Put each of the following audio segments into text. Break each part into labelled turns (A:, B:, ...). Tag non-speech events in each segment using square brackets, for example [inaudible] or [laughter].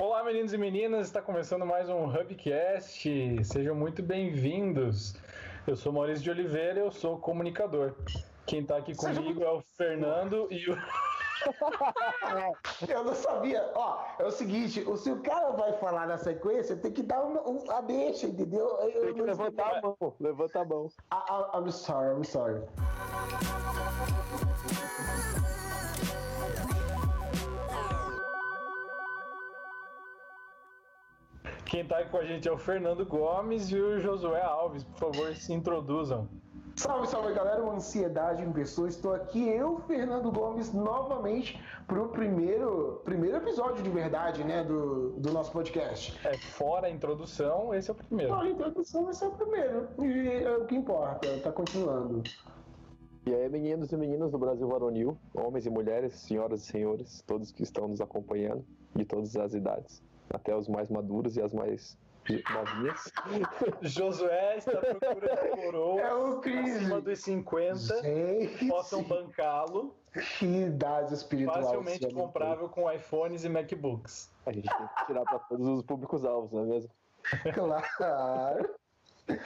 A: Olá, meninos e meninas, está começando mais um Hubcast. Sejam muito bem-vindos. Eu sou Maurício de Oliveira, eu sou comunicador. Quem está aqui comigo é o Fernando e o. [laughs]
B: eu não sabia. Ó, é o seguinte: se o cara vai falar na sequência, tem que dar uma, um, a deixa, entendeu?
C: Eu, tem que levantar a mão. Levanta a mão.
B: I, I, I'm sorry, I'm sorry.
A: Quem está aqui com a gente é o Fernando Gomes e o Josué Alves. Por favor, se introduzam.
B: Salve, salve galera, uma ansiedade em pessoa. Estou aqui, eu, Fernando Gomes, novamente para o primeiro, primeiro episódio de verdade, né, do, do nosso podcast.
A: É, fora a introdução, esse é o primeiro.
B: Fora a introdução, esse é o primeiro. E é o que importa, tá continuando.
C: E aí, meninos e meninas do Brasil Varonil, homens e mulheres, senhoras e senhores, todos que estão nos acompanhando, de todas as idades até os mais maduros e as mais novinhas. [laughs]
A: Josué está à procura de coroa
B: é o
A: acima dos 50, Gente. possam bancá-lo.
B: Que idade espiritual.
A: Facilmente comprável com iPhones e MacBooks.
C: A gente tem que tirar para todos os públicos-alvos, não é mesmo?
B: Claro.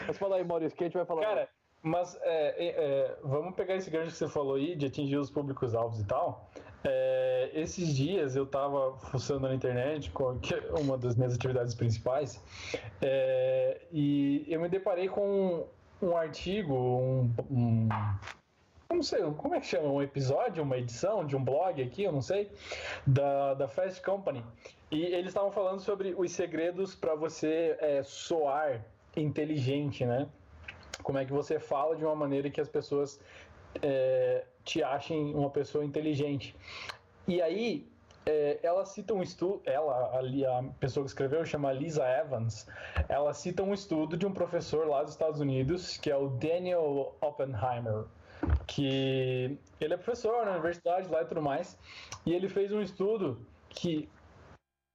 C: Mas fala aí, Maurício, que a gente vai falar?
A: Cara, mas é, é, vamos pegar esse gancho que você falou aí de atingir os públicos-alvos e tal. É, esses dias eu estava fuçando na internet, que é uma das minhas atividades principais, é, e eu me deparei com um, um artigo, um, um, não sei, como é que chama? Um episódio, uma edição de um blog aqui, eu não sei, da, da Fast Company. E eles estavam falando sobre os segredos para você é, soar inteligente, né? como é que você fala de uma maneira que as pessoas é, te achem uma pessoa inteligente. E aí, é, ela cita um estudo, ela, ali, a pessoa que escreveu, chama Lisa Evans, ela cita um estudo de um professor lá dos Estados Unidos, que é o Daniel Oppenheimer, que ele é professor na universidade lá e tudo mais, e ele fez um estudo que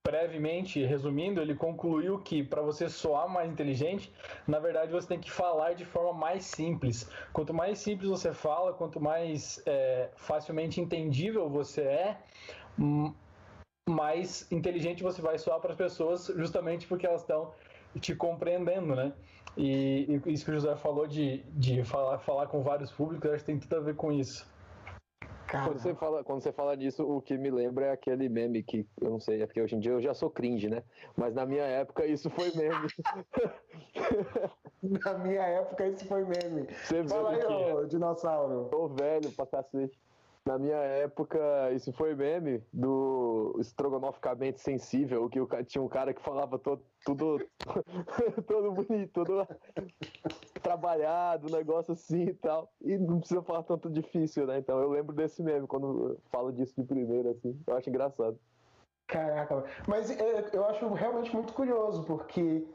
A: brevemente, resumindo, ele concluiu que para você soar mais inteligente, na verdade você tem que falar de forma mais simples. Quanto mais simples você fala, quanto mais é, facilmente entendível você é, mais inteligente você vai soar para as pessoas, justamente porque elas estão te compreendendo, né? E, e, isso que o José falou de, de falar, falar com vários públicos, acho que tem tudo a ver com isso.
C: Quando você, fala, quando você fala disso, o que me lembra é aquele meme que eu não sei, é porque hoje em dia eu já sou cringe, né? Mas na minha época isso foi meme. [laughs]
B: na minha época isso foi meme.
C: Você
B: Fala aí, ô, é. dinossauro.
C: Tô velho pra cacete. Na minha época, isso foi meme do estrogonoficamente sensível, que tinha um cara que falava todo, tudo, [laughs] todo bonito, todo trabalhado, um negócio assim e tal. E não precisa falar tanto difícil, né? Então eu lembro desse meme quando falo disso de primeira, assim. Eu acho engraçado.
B: Caraca, mas é, eu acho realmente muito curioso, porque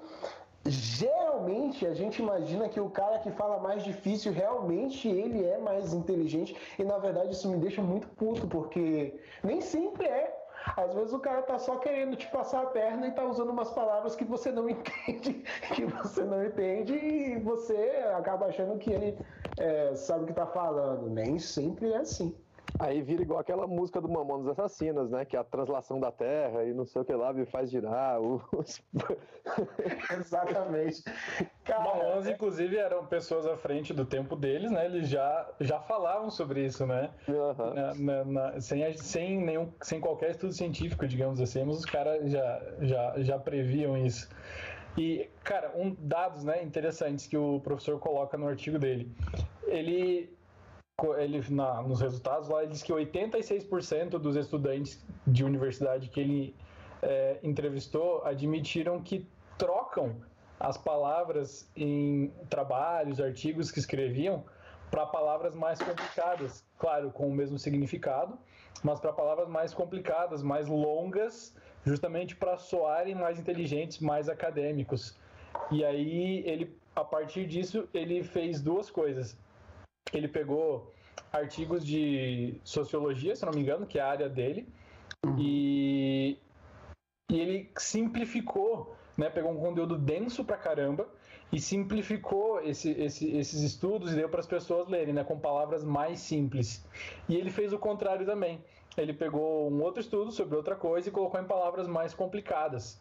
B: geralmente a gente imagina que o cara que fala mais difícil realmente ele é mais inteligente e na verdade isso me deixa muito puto porque nem sempre é. Às vezes o cara tá só querendo te passar a perna e tá usando umas palavras que você não [laughs] entende, que você não entende e você acaba achando que ele é, sabe o que tá falando. Nem sempre é assim.
C: Aí vira igual aquela música do Mamonas Assassinas, né? Que é a translação da terra e não sei o que lá me faz girar. Os... [laughs] [laughs]
B: Exatamente.
A: Cara, Mamonas, é... inclusive, eram pessoas à frente do tempo deles, né? Eles já, já falavam sobre isso, né?
C: Uhum.
A: Na, na, na, sem, sem, nenhum, sem qualquer estudo científico, digamos assim, mas os caras já, já, já previam isso. E, cara, um dados né, interessantes que o professor coloca no artigo dele. Ele ele na, nos resultados lá, ele diz que 86% dos estudantes de universidade que ele é, entrevistou admitiram que trocam as palavras em trabalhos, artigos que escreviam para palavras mais complicadas, claro, com o mesmo significado, mas para palavras mais complicadas, mais longas, justamente para soarem mais inteligentes, mais acadêmicos. E aí ele, a partir disso, ele fez duas coisas ele pegou artigos de sociologia, se não me engano, que é a área dele, uhum. e, e ele simplificou, né, pegou um conteúdo denso pra caramba e simplificou esse, esse, esses estudos e deu para as pessoas lerem, né, com palavras mais simples. E ele fez o contrário também. ele pegou um outro estudo sobre outra coisa e colocou em palavras mais complicadas.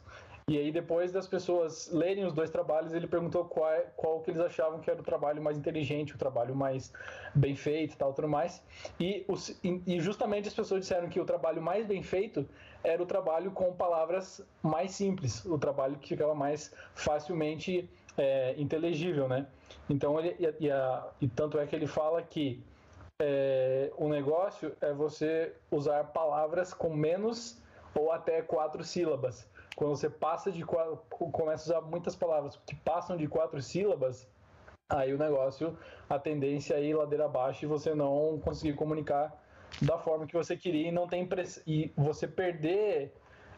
A: E aí, depois das pessoas lerem os dois trabalhos, ele perguntou qual, qual que eles achavam que era o trabalho mais inteligente, o trabalho mais bem feito tal, tudo mais. E, os, e justamente as pessoas disseram que o trabalho mais bem feito era o trabalho com palavras mais simples, o trabalho que ficava mais facilmente é, inteligível, né? Então, ele, e, a, e tanto é que ele fala que é, o negócio é você usar palavras com menos ou até quatro sílabas. Quando você passa de quatro, começa a usar muitas palavras que passam de quatro sílabas, aí o negócio, a tendência é ir ladeira abaixo e você não conseguir comunicar da forma que você queria e não tem e você perder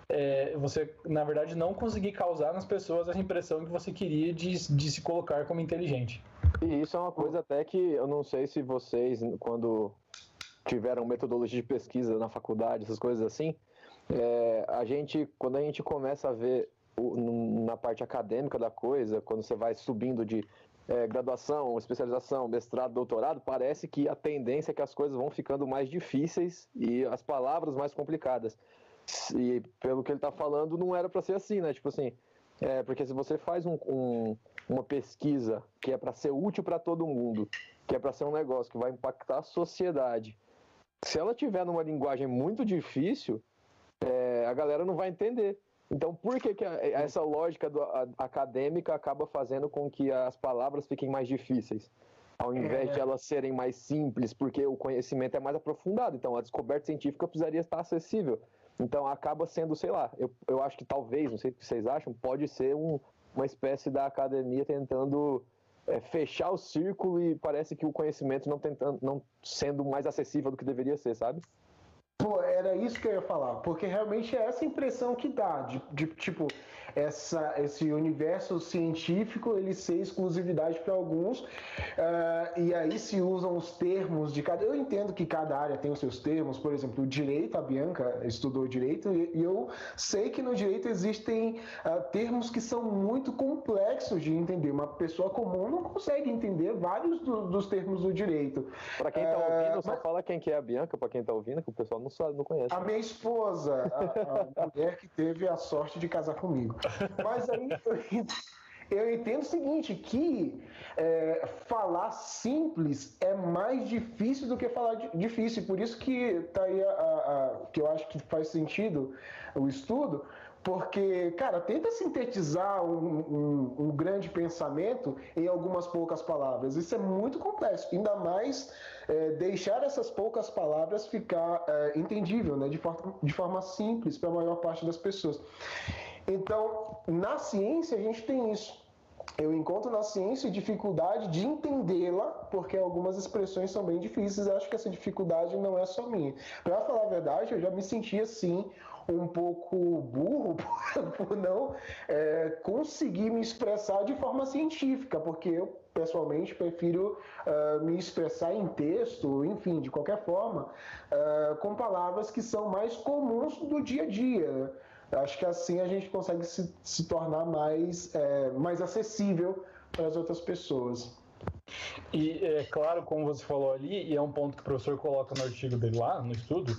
A: é, você na verdade não conseguir causar nas pessoas essa impressão que você queria de, de se colocar como inteligente.
C: E isso é uma coisa até que eu não sei se vocês quando tiveram metodologia de pesquisa na faculdade, essas coisas assim, é, a gente, quando a gente começa a ver o, na parte acadêmica da coisa, quando você vai subindo de é, graduação, especialização, mestrado, doutorado, parece que a tendência é que as coisas vão ficando mais difíceis e as palavras mais complicadas. E pelo que ele está falando, não era para ser assim, né? Tipo assim, é, porque se você faz um, um, uma pesquisa que é para ser útil para todo mundo, que é para ser um negócio que vai impactar a sociedade, se ela tiver numa linguagem muito difícil, é, a galera não vai entender. Então, por que, que essa lógica do, a, acadêmica acaba fazendo com que as palavras fiquem mais difíceis? Ao invés é. de elas serem mais simples, porque o conhecimento é mais aprofundado. Então, a descoberta científica precisaria estar acessível. Então, acaba sendo, sei lá, eu, eu acho que talvez, não sei o que vocês acham, pode ser um, uma espécie da academia tentando é, fechar o círculo e parece que o conhecimento não, tentando, não sendo mais acessível do que deveria ser, sabe?
B: Pô, era isso que eu ia falar, porque realmente é essa impressão que dá, de, de tipo, essa, esse universo científico ele ser exclusividade para alguns, uh, e aí se usam os termos de cada. Eu entendo que cada área tem os seus termos, por exemplo, o direito, a Bianca estudou direito, e, e eu sei que no direito existem uh, termos que são muito complexos de entender. Uma pessoa comum não consegue entender vários do, dos termos do direito.
C: Para quem está ouvindo, uh, só mas... fala quem que é a Bianca, para quem está ouvindo, que o pessoal não sabe, não conhece.
B: A minha esposa, a, a [laughs] mulher que teve a sorte de casar comigo. [laughs] Mas aí eu, entendo o seguinte, que é, falar simples é mais difícil do que falar difícil. Por isso que tá aí a, a, que eu acho que faz sentido o estudo, porque, cara, tenta sintetizar um, um, um, grande pensamento em algumas poucas palavras. Isso é muito complexo. Ainda mais é, deixar essas poucas palavras ficar é, entendível, né, de, forma, de forma simples para a maior parte das pessoas. Então, na ciência, a gente tem isso. Eu encontro na ciência dificuldade de entendê-la, porque algumas expressões são bem difíceis. Acho que essa dificuldade não é só minha. Para falar a verdade, eu já me senti assim um pouco burro [laughs] por não é, conseguir me expressar de forma científica, porque eu pessoalmente prefiro uh, me expressar em texto, enfim, de qualquer forma, uh, com palavras que são mais comuns do dia a dia. Acho que assim a gente consegue se, se tornar mais, é, mais acessível para as outras pessoas.
A: E é claro, como você falou ali, e é um ponto que o professor coloca no artigo dele lá, no estudo,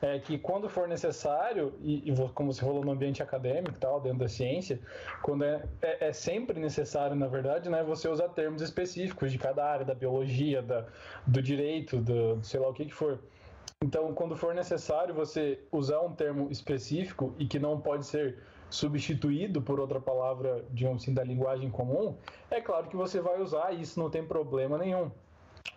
A: é que quando for necessário, e, e como você falou no ambiente acadêmico tal, dentro da ciência, quando é, é, é, sempre necessário, na verdade, né, você usar termos específicos de cada área, da biologia, da, do direito, do sei lá o que, que for. Então, quando for necessário você usar um termo específico e que não pode ser substituído por outra palavra, digamos assim, da linguagem comum, é claro que você vai usar e isso não tem problema nenhum.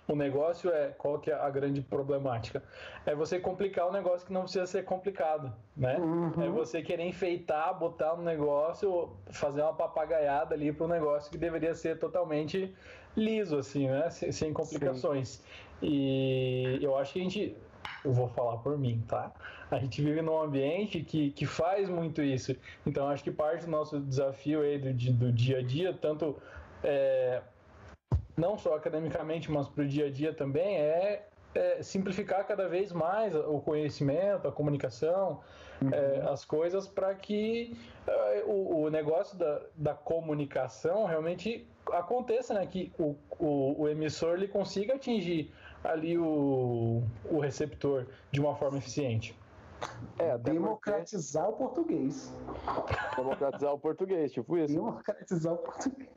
A: O negócio é qual que é a grande problemática? É você complicar o negócio que não precisa ser complicado, né? Uhum. É você querer enfeitar, botar um negócio, fazer uma papagaiada ali para um negócio que deveria ser totalmente liso, assim, né? Sem complicações. Sim. E eu acho que a gente eu vou falar por mim, tá? A gente vive num ambiente que, que faz muito isso. Então, acho que parte do nosso desafio aí do, do dia a dia, tanto é, não só academicamente, mas para o dia a dia também, é, é, simplificar cada vez mais o conhecimento, a comunicação, uhum. é, as coisas para que é, o, o, negócio da, da comunicação realmente aconteça, né? Que o, o, o emissor ele consiga atingir ali o, o receptor de uma forma eficiente?
B: É, democratizar porque... o português.
C: Democratizar o português, tipo isso.
B: Democratizar o português.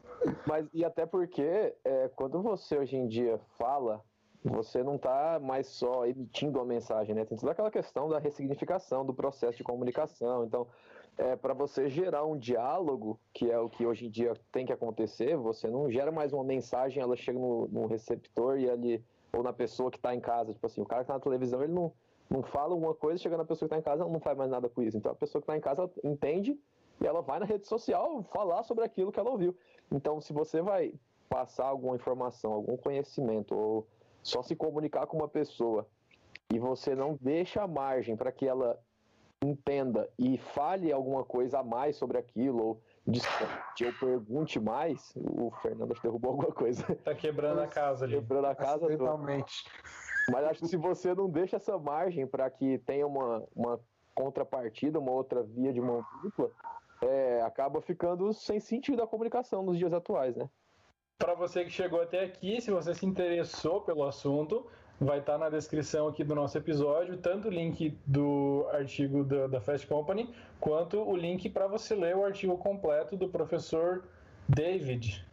C: Mas e até porque é, quando você hoje em dia fala, você não está mais só emitindo uma mensagem, né? Tem toda aquela questão da ressignificação do processo de comunicação. Então, é, para você gerar um diálogo, que é o que hoje em dia tem que acontecer, você não gera mais uma mensagem, ela chega no, no receptor e ali, ou na pessoa que está em casa. Tipo assim, o cara que está na televisão, ele não, não fala uma coisa, chega na pessoa que está em casa, ela não faz mais nada com isso. Então, a pessoa que está em casa entende e ela vai na rede social falar sobre aquilo que ela ouviu. Então, se você vai passar alguma informação, algum conhecimento, ou só se comunicar com uma pessoa e você não deixa a margem para que ela entenda e fale alguma coisa a mais sobre aquilo, ou discute, ou pergunte mais, o Fernando derrubou alguma coisa.
A: Tá quebrando a casa ali.
C: Quebrando a casa
B: Totalmente.
C: Mas acho que se você não deixa essa margem para que tenha uma, uma contrapartida, uma outra via de mão dupla, é, acaba ficando sem sentido a comunicação nos dias atuais, né?
A: Para você que chegou até aqui, se você se interessou pelo assunto, vai estar tá na descrição aqui do nosso episódio, tanto o link do artigo da, da Fast Company, quanto o link para você ler o artigo completo do professor David.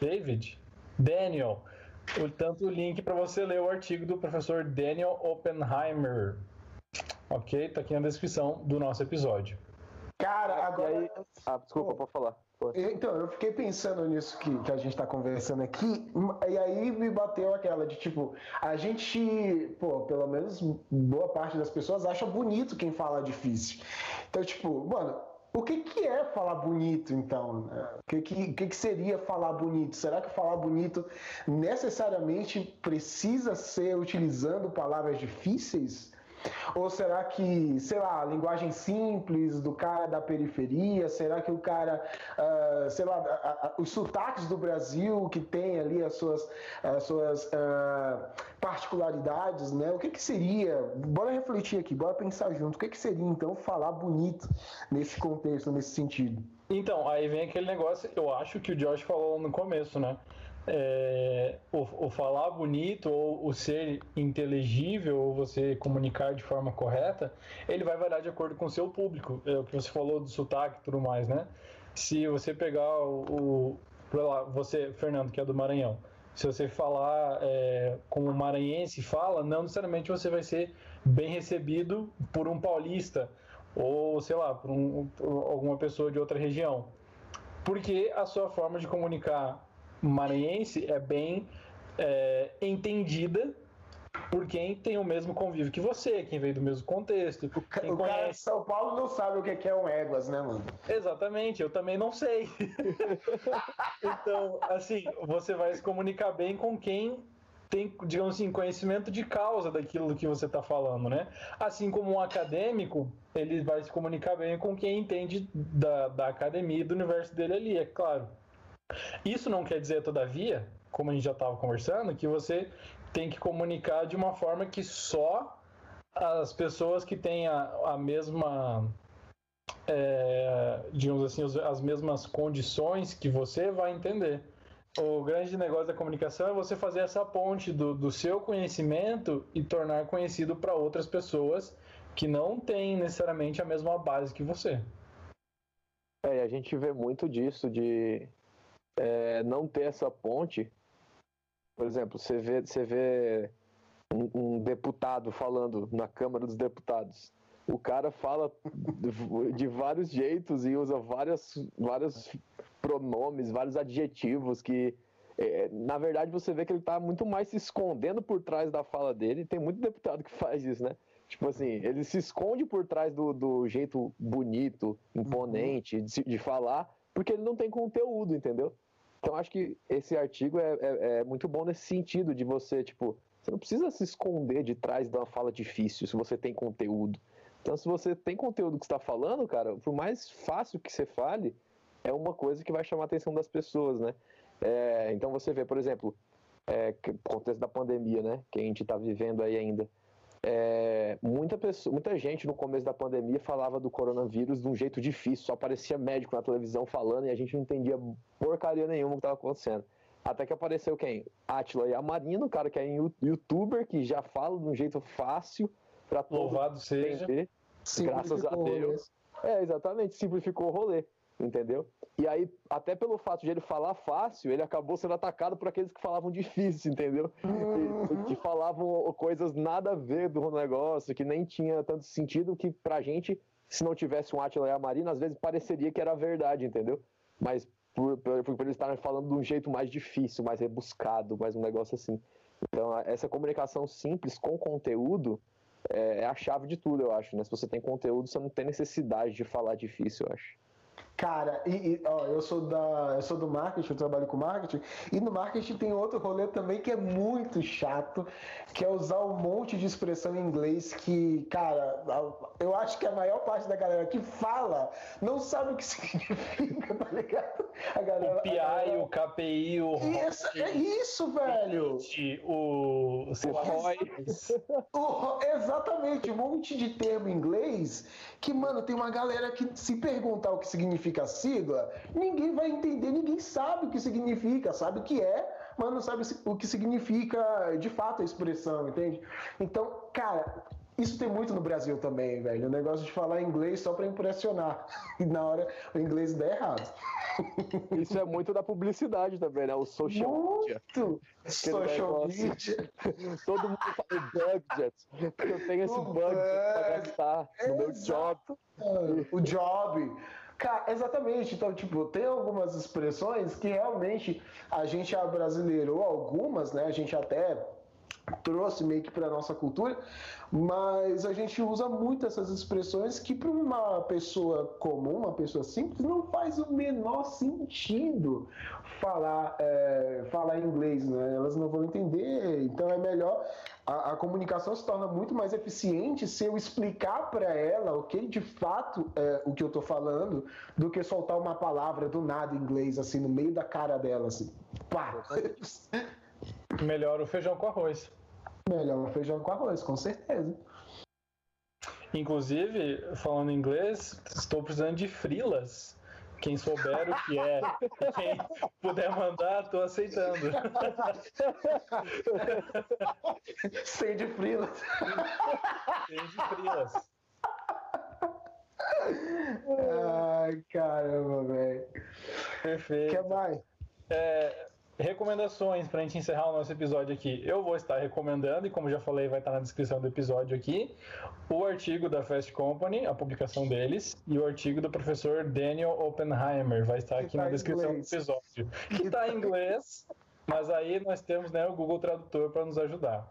A: David? Daniel. O, tanto o link para você ler o artigo do professor Daniel Oppenheimer. Ok? Tá aqui na descrição do nosso episódio.
B: Cara, agora. Aí...
C: Ah, desculpa, pode falar.
B: Então, eu fiquei pensando nisso que, que a gente está conversando aqui, e aí me bateu aquela de tipo, a gente, pô, pelo menos boa parte das pessoas acha bonito quem fala difícil. Então, tipo, mano, o que, que é falar bonito, então? O que, que, que seria falar bonito? Será que falar bonito necessariamente precisa ser utilizando palavras difíceis? Ou será que, sei lá, linguagem simples do cara da periferia? Será que o cara, uh, sei lá, a, a, os sotaques do Brasil que tem ali as suas, as suas uh, particularidades, né? O que, que seria? Bora refletir aqui, bora pensar junto. O que, que seria então falar bonito nesse contexto, nesse sentido?
A: Então, aí vem aquele negócio, eu acho que o Josh falou no começo, né? É, o, falar bonito ou o ser inteligível ou você comunicar de forma correta, ele vai variar de acordo com o seu público. É o que você falou do sotaque e tudo mais, né? Se você pegar o, o lá, você, Fernando, que é do Maranhão, se você falar é, como o maranhense fala, não necessariamente você vai ser bem recebido por um paulista ou, sei lá, por, um, por alguma pessoa de outra região. Porque a sua forma de comunicar maranhense é bem é, entendida por quem tem o mesmo convívio que você, quem veio do mesmo contexto.
B: O, ca o cara de São Paulo não sabe o que é um éguas, né, mano?
A: Exatamente, eu também não sei. [laughs] então, assim, você vai se comunicar bem com quem tem, digamos assim, conhecimento de causa daquilo que você está falando, né? Assim como um acadêmico, ele vai se comunicar bem com quem entende da, da academia e do universo dele ali, é claro. Isso não quer dizer, todavia, como a gente já estava conversando, que você tem que comunicar de uma forma que só as pessoas que têm a, a mesma, é, digamos assim, as mesmas condições que você vai entender. O grande negócio da comunicação é você fazer essa ponte do, do seu conhecimento e tornar conhecido para outras pessoas que não têm necessariamente a mesma base que você.
C: É, a gente vê muito disso de é, não ter essa ponte, por exemplo, você vê, você vê um, um, deputado falando na Câmara dos Deputados. O cara fala de, vários jeitos e usa várias, vários pronomes, vários adjetivos que, é, na verdade, você vê que ele está muito mais se escondendo por trás da fala dele. Tem muito deputado que faz isso, né? Tipo assim, ele se esconde por trás do, do jeito bonito, imponente de, de falar, porque ele não tem conteúdo, entendeu? Então acho que esse artigo é, é, é, muito bom nesse sentido de você, tipo, você não precisa se esconder de trás de uma fala difícil se você tem conteúdo. Então se você tem conteúdo que está falando, cara, por mais fácil que você fale, é uma coisa que vai chamar a atenção das pessoas, né? É, então você vê, por exemplo, é, contexto da pandemia, né, que a gente está vivendo aí ainda. É, muita, pessoa, muita gente no começo da pandemia falava do coronavírus de um jeito difícil, só aparecia médico na televisão falando e a gente não entendia porcaria nenhuma que estava acontecendo. Até que apareceu quem? Atila e a Marina, o cara que é youtuber, que já fala de um jeito fácil para todo
A: Louvado seja.
C: entender. Graças a Deus. É, exatamente, simplificou o rolê, entendeu? E aí, até pelo fato de ele falar fácil, ele acabou sendo atacado por aqueles que falavam difícil, entendeu?
B: Uhum.
C: Que, que falavam coisas nada a ver do negócio, que nem tinha tanto sentido, que pra gente, se não tivesse um Atila e a Marina, às vezes pareceria que era verdade, entendeu? Mas por, por, por eles estarem falando de um jeito mais difícil, mais rebuscado, mais um negócio assim. Então, essa comunicação simples com conteúdo é, é a chave de tudo, eu acho, né? Se você tem conteúdo, você não tem necessidade de falar difícil, eu acho.
B: Cara, e, e, ó, eu sou da, eu sou do marketing, eu trabalho com marketing, e no marketing tem outro rolê também que é muito chato, que é usar um monte de expressão em inglês que, cara, eu acho que a maior parte da galera que fala não sabe o que [laughs] significa, tá ligado?
A: A galera, o PI, galera... o KPI, o
B: isso, é isso, velho.
A: O, o, [laughs]
B: o exatamente, um monte de termo em inglês que, mano, tem uma galera que se perguntar o que significa a sigla, ninguém vai entender, ninguém sabe o que significa, sabe o que é, mas não sabe o que significa de fato a expressão, entende? Então, cara, isso tem muito no Brasil também, velho. O negócio de falar inglês só para impressionar. [laughs] E na hora o inglês dá errado.
C: Isso é muito da publicidade também, né? O social
B: muito. media. Social media. [laughs]
C: Todo mundo fala budget. Eu tenho esse budget para gastar no meu job.
B: O job. Cara, exatamente. Então, tipo, tem algumas expressões que realmente a gente abrasileirou algumas, né? A gente até trouxe meio que para nossa cultura, mas a gente usa muito essas expressões que para uma pessoa comum, uma pessoa simples, não faz o menor sentido falar é, falar inglês, né? Elas não vão entender, então é melhor a, a comunicação se torna muito mais eficiente se eu explicar para ela o que de fato é o que eu estou falando, do que soltar uma palavra do nada em inglês assim no meio da cara dela assim, pá. [laughs]
A: Melhor o feijão com arroz.
B: Melhor o feijão com arroz, com certeza.
A: Inclusive, falando em inglês, estou precisando de frilas. Quem souber o que é, quem puder mandar, estou aceitando.
B: Sem de frilas.
A: Sem de frilas.
B: Ai, caramba, velho.
A: Perfeito.
B: Quer mais?
A: É, recomendações para a gente encerrar o nosso episódio aqui. Eu vou estar recomendando, e como já falei, vai estar na descrição do episódio aqui, o artigo da Fast Company, a publicação deles, e o artigo do professor Daniel Oppenheimer, vai estar aqui tá na descrição inglês. do episódio. Que está em inglês, mas aí nós temos né, o Google Tradutor para nos ajudar.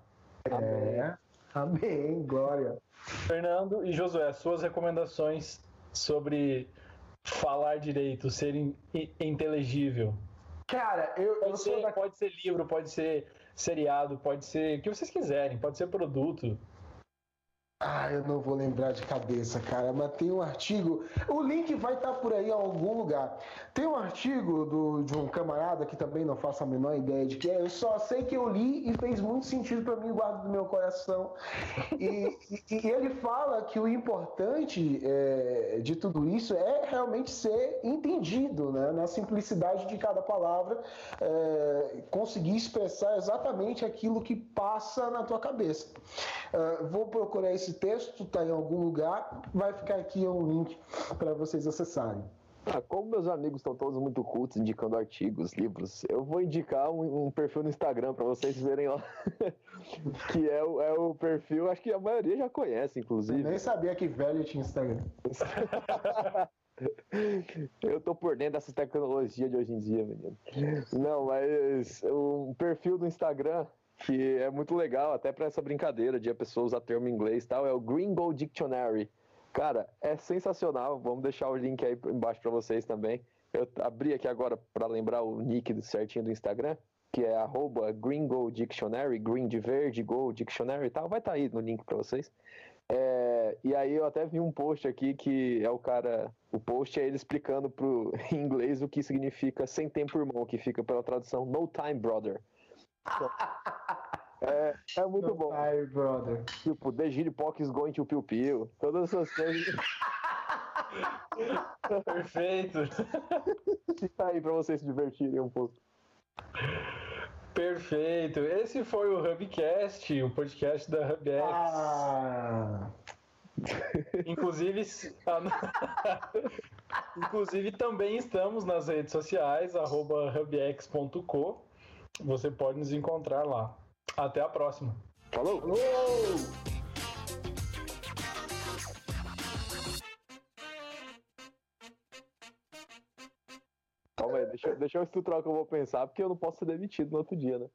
B: É, amém, glória.
A: Fernando e Josué, suas recomendações sobre falar direito, ser inteligível.
B: Cara, eu,
A: pode,
B: eu
A: ser,
B: da...
A: pode ser livro, pode ser seriado, pode ser o que vocês quiserem, pode ser produto.
B: Ah, eu não vou lembrar de cabeça, cara, mas tem um artigo. O link vai estar por aí em algum lugar. Tem um artigo do, de um camarada que também não faço a menor ideia de que é. Eu só sei que eu li e fez muito sentido para mim, guardo do meu coração. E, e, e ele fala que o importante é, de tudo isso é realmente ser entendido, né? Na simplicidade de cada palavra, é, conseguir expressar exatamente aquilo que passa na tua cabeça. Uh, vou procurar esse texto, está em algum lugar, vai ficar aqui um link para vocês acessarem.
C: Ah, como meus amigos estão todos muito cultos indicando artigos, livros, eu vou indicar um, um perfil no Instagram para vocês verem lá. [laughs] que é o, é o perfil, acho que a maioria já conhece, inclusive.
B: Eu nem sabia que velho tinha Instagram. [laughs]
C: eu tô por dentro dessa tecnologia de hoje em dia, menino. Não, mas o perfil do Instagram que é muito legal, até para essa brincadeira de a pessoa usar termo em inglês e tal, é o Gringo Dictionary. Cara, é sensacional. Vamos deixar o link aí embaixo para vocês também. Eu abri aqui agora para lembrar o nick certinho do Instagram, que é arroba Gringo Dictionary, green de verde, go dictionary e tal. Vai estar tá aí no link para vocês. É, e aí eu até vi um post aqui que é o cara. O post é ele explicando pro, em [laughs] inglês o que significa sem tempo irmão, que fica pela tradução No Time Brother. [laughs] É, é muito bom.
B: Time Brother.
C: Tipo, The is going to Piu Piu. Todas essas coisas. [laughs]
A: Perfeito.
C: Fica aí pra vocês se divertirem um pouco.
A: Perfeito. Esse foi o Hubcast, o podcast da HubX.
B: Ah, [laughs]
A: Inclusive, ah, inclusive também estamos nas redes sociais, arroba hubx.co. Você pode nos encontrar lá. Até a próxima.
C: Falou! Calma aí, deixa, eu- deixa eu estruturar o que eu vou pensar, porque eu não posso ser demitido no outro dia, né?